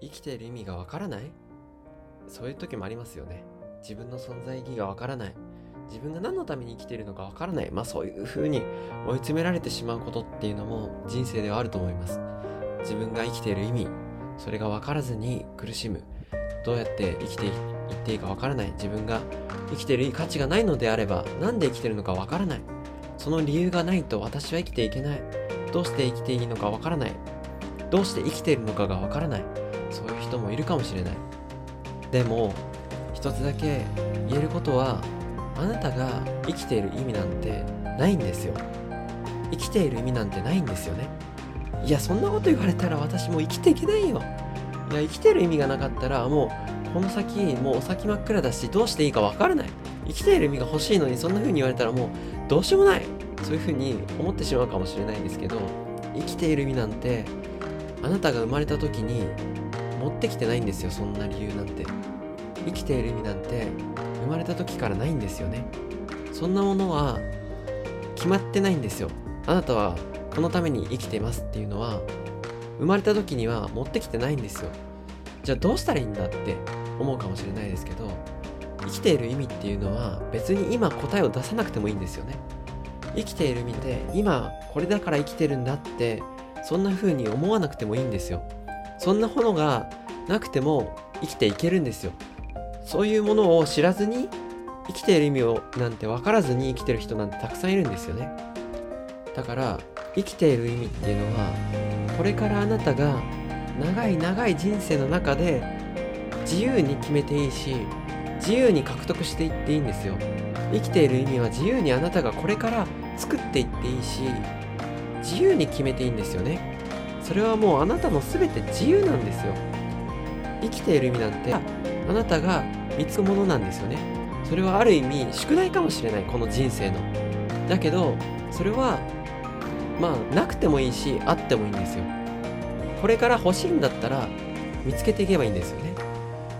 生きている意味がわからない？そういう時もありますよね。自分の存在意義がわからない。自分が何のために生きているのかわからない。まあそういう風に追い詰められてしまうことっていうのも人生ではあると思います。自分が生きている意味それが分からずに苦しむ。どうやって生きていっていいか分からない。自分が生きている価値がないのであれば何で生きているのか分からない。その理由がないと私は生きていけない。どうして生きていいのか分からない。どうして生きているのかが分からない。人もいるかもしれない。でも一つだけ言えることはあなたが生きている意味なんてないんですよ。生きている意味なんてないんですよね。いやそんなこと言われたら私もう生きていけないよ。いや生きてる意味がなかったらもうこの先もうお先真っ暗だしどうしていいかわからない。生きている意味が欲しいのにそんな風に言われたらもうどうしようもない。そういう風に思ってしまうかもしれないんですけど生きている意味なんてあなたが生まれた時に持ってきてないんですよそんな理由なんて。生きている意味なんて生まれた時からないんですよね。そんなものは決まってないんですよ。あなたはこのために生きてますっていうのは生まれた時には持ってきてないんですよ。じゃあどうしたらいいんだって思うかもしれないですけど生きている意味っていうのは別に今答えを出さなくてもいいんですよね。生きている意味で今これだから生きてるんだってそんな風に思わなくてもいいんですよ。そんなものがなくても生きていけるんですよ。そういうものを知らずに生きている意味をなんて分からずに生きてる人なんてたくさんいるんですよね。だから生きている意味っていうのはこれからあなたが長い長い人生の中で自由に決めていいし自由に獲得していっていいんですよ。生きている意味は自由にあなたがこれから作っていっていいし自由に決めていいんですよね。それはもうあなたの全て自由なんですよ。生きている意味なんてあなたが見つくものなんですよね。それはある意味宿題かもしれないこの人生の。だけどそれはまあなくてもいいしあってもいいんですよ。これから欲しいんだったら見つけていけばいいんですよね。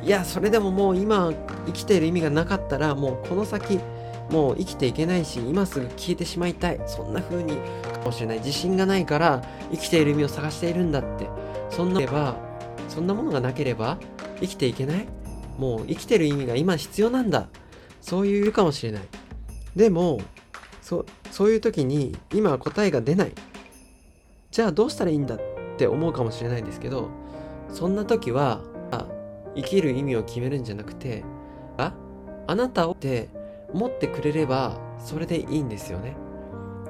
いやそれでももう今生きている意味がなかったらもうこの先もう生きていけないし今すぐ消えてしまいたい。そんな風にかもしれない。自信がないから生きている意味を探しているんだって。そんなばそんなものがなければ生きていけない。もう生きてる意味が今必要なんだ。そういうかもしれない。でもそそういう時に今答えが出ない。じゃあどうしたらいいんだって思うかもしれないんですけどそんな時は生きる意味を決めるんじゃなくてああなたをって思ってくれればそれでいいんですよね。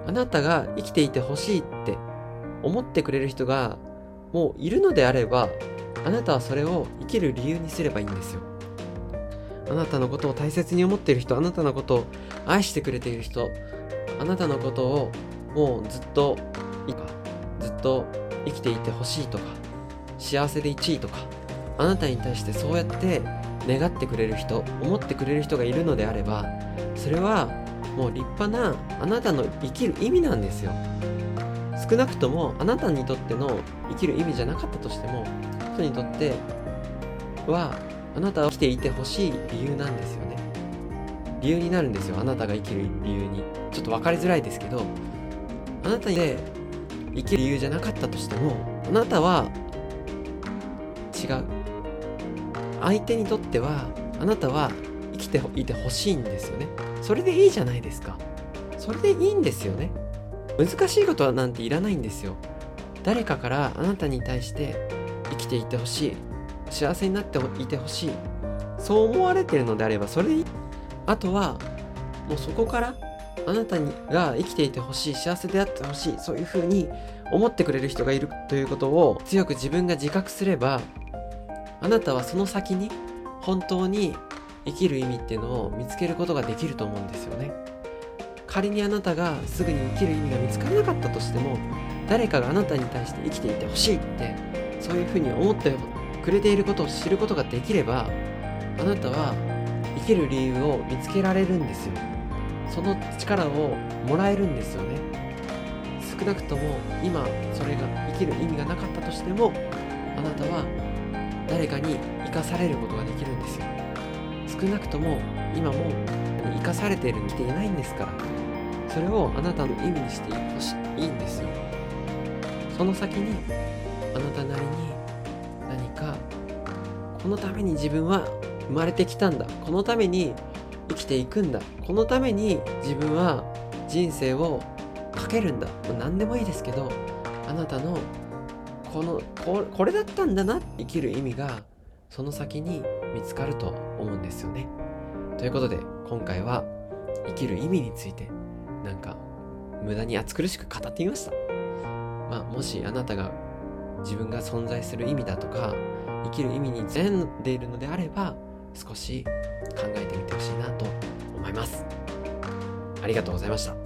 あなたが生きていてほしいって思ってくれる人がもういるのであればあなたはそれを生きる理由にすればいいんですよ。あなたのことを大切に思っている人あなたのことを愛してくれている人あなたのことをもうずっといいかずっと生きていてほしいとか幸せで1位とかあなたに対してそうやって願ってくれる人思ってくれる人がいるのであればそれはもう立派なあなたの生きる意味なんですよ。少なくともあなたにとっての生きる意味じゃなかったとしても人にとってはあなたは生きていてほしい理由なんですよね。理由になるんですよあなたが生きる理由に。ちょっと分かりづらいですけどあなたで生きる理由じゃなかったとしてもあなたは違う。相手にとってはあなたは生きていてほしいんですよね。それでいいじゃないですか。それでいいんですよね。難しいことはなんていらないんですよ。誰かからあなたに対して生きていてほしい。幸せになっていてほしい。そう思われてるのであればそれでいい。あとはもうそこからあなたにが生きていてほしい。幸せであってほしい。そういうふうに思ってくれる人がいるということを強く自分が自覚すればあなたはその先に本当に生きる意味っていうのを見つけることができると思うんですよね。仮にあなたがすぐに生きる意味が見つからなかったとしても誰かがあなたに対して生きていてほしいってそういうふうに思ってくれていることを知ることができればあなたは生きる理由を見つけられるんですよ。その力をもらえるんですよね。少なくとも今それが生きる意味がなかったとしてもあなたは誰かに生かされることができるんですよ。少なくとも今も生かされているにていないんですから。それをあなたの意味にしてほしいいんですよ。その先にあなたなりに何かこのために自分は生まれてきたんだ。このために生きていくんだ。このために自分は人生をかけるんだ。何でもいいですけどあなたのこのここれだったんだな生きる意味がその先に見つかると思うんですよね。ということで今回は生きる意味についてなんか無駄に暑苦しく語ってみました。まあもしあなたが自分が存在する意味だとか生きる意味に悩んでいるのであれば少し考えてみてほしいなと思います。ありがとうございました。